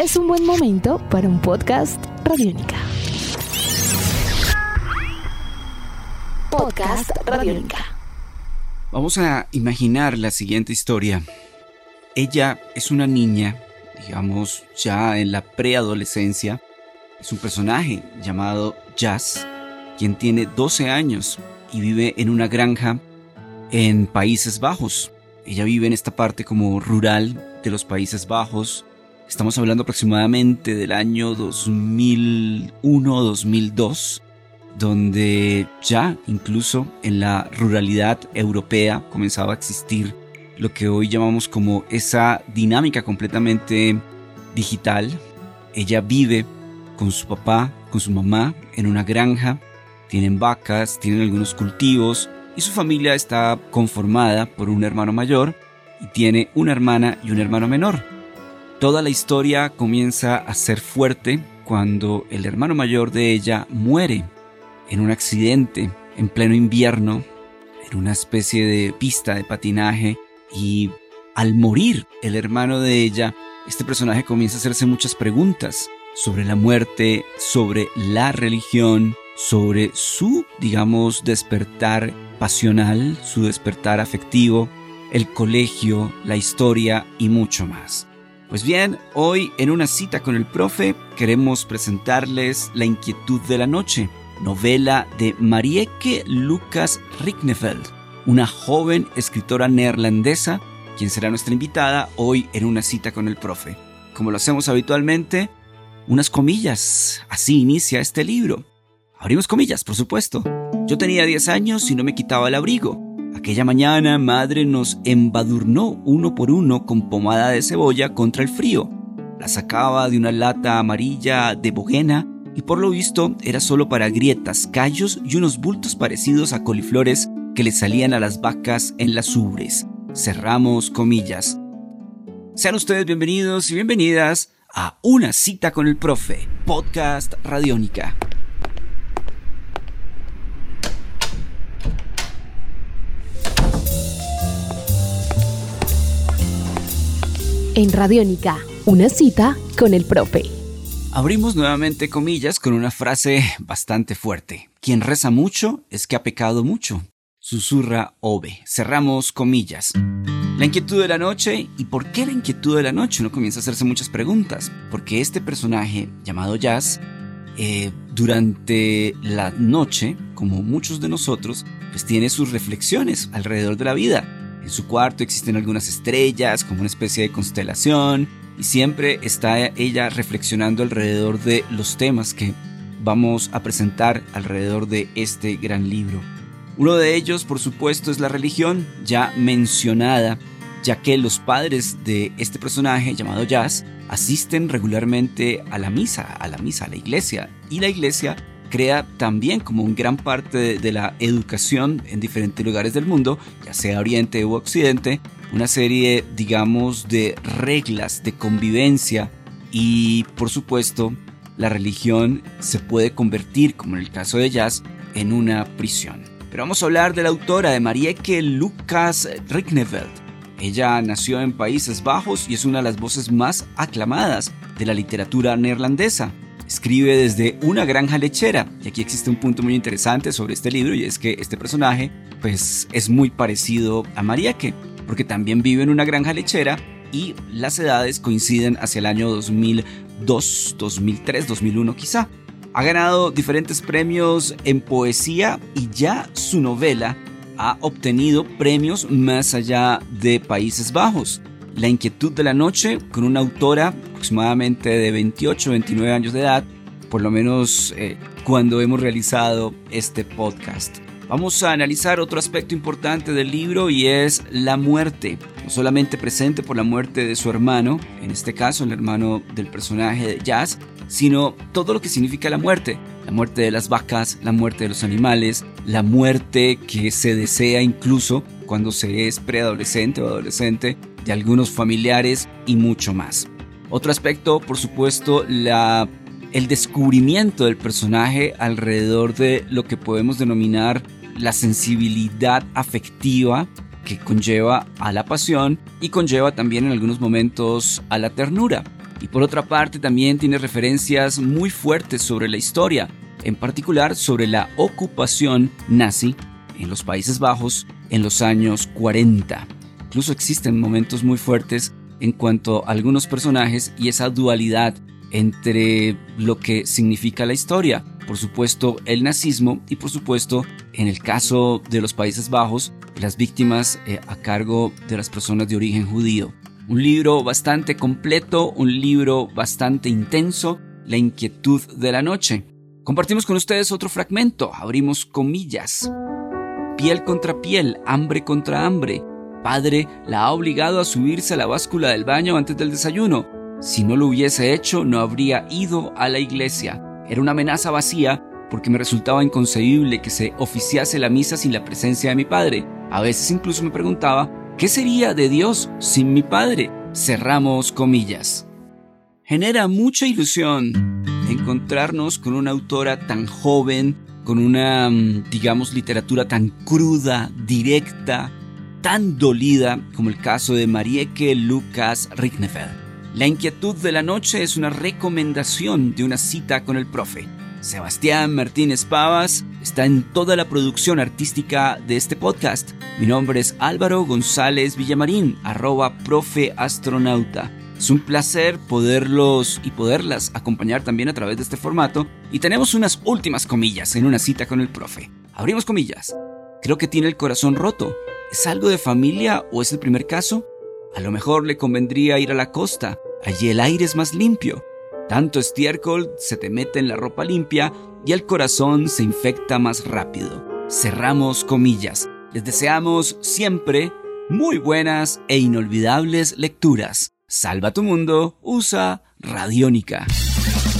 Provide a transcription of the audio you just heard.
es un buen momento para un podcast Radiónica. Podcast Radiónica. Vamos a imaginar la siguiente historia. Ella es una niña, digamos ya en la preadolescencia. Es un personaje llamado Jazz, quien tiene 12 años y vive en una granja en Países Bajos. Ella vive en esta parte como rural de los Países Bajos. Estamos hablando aproximadamente del año 2001-2002, donde ya incluso en la ruralidad europea comenzaba a existir lo que hoy llamamos como esa dinámica completamente digital. Ella vive con su papá, con su mamá, en una granja, tienen vacas, tienen algunos cultivos y su familia está conformada por un hermano mayor y tiene una hermana y un hermano menor. Toda la historia comienza a ser fuerte cuando el hermano mayor de ella muere en un accidente en pleno invierno, en una especie de pista de patinaje y al morir el hermano de ella, este personaje comienza a hacerse muchas preguntas sobre la muerte, sobre la religión, sobre su, digamos, despertar pasional, su despertar afectivo, el colegio, la historia y mucho más. Pues bien, hoy en una cita con el profe queremos presentarles La inquietud de la noche, novela de Marieke Lucas Ricknefeld, una joven escritora neerlandesa, quien será nuestra invitada hoy en una cita con el profe. Como lo hacemos habitualmente, unas comillas, así inicia este libro. Abrimos comillas, por supuesto. Yo tenía 10 años y no me quitaba el abrigo. Aquella mañana madre nos embadurnó uno por uno con pomada de cebolla contra el frío. La sacaba de una lata amarilla de bojena y por lo visto era solo para grietas, callos y unos bultos parecidos a coliflores que le salían a las vacas en las ubres. Cerramos comillas. Sean ustedes bienvenidos y bienvenidas a Una cita con el profe, podcast Radiónica. En Radiónica, una cita con el profe. Abrimos nuevamente comillas con una frase bastante fuerte. Quien reza mucho es que ha pecado mucho. Susurra Ove. Cerramos comillas. La inquietud de la noche. ¿Y por qué la inquietud de la noche? Uno comienza a hacerse muchas preguntas. Porque este personaje llamado Jazz, eh, durante la noche, como muchos de nosotros, pues tiene sus reflexiones alrededor de la vida. En su cuarto existen algunas estrellas, como una especie de constelación, y siempre está ella reflexionando alrededor de los temas que vamos a presentar alrededor de este gran libro. Uno de ellos, por supuesto, es la religión, ya mencionada, ya que los padres de este personaje llamado Jazz asisten regularmente a la misa, a la misa, a la iglesia, y la iglesia crea también como un gran parte de, la educación en diferentes lugares del mundo, ya sea Oriente u Occidente, una serie, digamos, de reglas de convivencia y, por supuesto, la religión se puede convertir, como en el caso de Jazz, en una prisión. Pero vamos a hablar de la autora de Marieke Lucas Rickneveld. Ella nació en Países Bajos y es una de las voces más aclamadas de la literatura neerlandesa. Escribe desde una granja lechera y aquí existe un punto muy interesante sobre este libro y es que este personaje pues es muy parecido a Marieke porque también vive en una granja lechera y las edades coinciden hacia el año 2002, 2003, 2001 quizá. Ha ganado diferentes premios en poesía y ya su novela ha obtenido premios más allá de Países Bajos. La inquietud de la noche, con una autora aproximadamente de 28 29 años de edad, por lo menos eh, cuando hemos realizado este podcast. Vamos a analizar otro aspecto importante del libro y es la muerte. No solamente presente por la muerte de su hermano, en este caso el hermano del personaje de Jazz, sino todo lo que significa la muerte. La muerte de las vacas, la muerte de los animales, la muerte que se desea incluso cuando se es preadolescente o adolescente, de algunos familiares y mucho más. Otro aspecto, por supuesto, la el descubrimiento del personaje alrededor de lo que podemos denominar la sensibilidad afectiva que conlleva a la pasión y conlleva también en algunos momentos a la ternura. y por otra parte también tiene referencias muy fuertes sobre la historia, en particular sobre la ocupación nazi en los Países Bajos en los años 40. Incluso existen momentos muy fuertes en cuanto a algunos personajes y esa dualidad entre lo que significa la historia, por supuesto el nazismo y por supuesto en el caso de los Países Bajos, las víctimas eh, a cargo de las personas de origen judío. Un libro bastante completo, un libro bastante intenso, La inquietud de la noche. Compartimos con ustedes otro fragmento, abrimos comillas. Piel contra piel, hambre contra hambre. Padre la ha obligado a subirse a la báscula del baño antes del desayuno. Si no lo hubiese hecho, no habría ido a la iglesia. Era una amenaza vacía porque me resultaba inconcebible que se oficiase la misa sin la presencia de mi padre. A veces incluso me preguntaba ¿Qué sería de Dios sin mi Padre? Cerramos comillas. Genera mucha ilusión encontrarnos con una autora tan joven, con una, mm, digamos, literatura tan cruda, directa, tan dolida como el caso de Marieke Lucas Rignefeld. La inquietud de la noche es una recomendación de una cita con el profe. Sebastián Martínez Pavas está en toda la producción artística de este podcast. Mi nombre es Álvaro González Villamarín, arroba profe astronauta. Es un placer poderlos y poderlas acompañar también a través de este formato. Y tenemos unas últimas comillas en una cita con el profe. Abrimos comillas. Creo que tiene el corazón roto. ¿Es algo de familia o es el primer caso? A lo mejor le convendría ir a la costa. Allí el aire es más limpio. Tanto estiércol se te mete en la ropa limpia y el corazón se infecta más rápido. Cerramos comillas. Les deseamos siempre muy buenas e inolvidables lecturas. Salva tu mundo, usa Radiónica.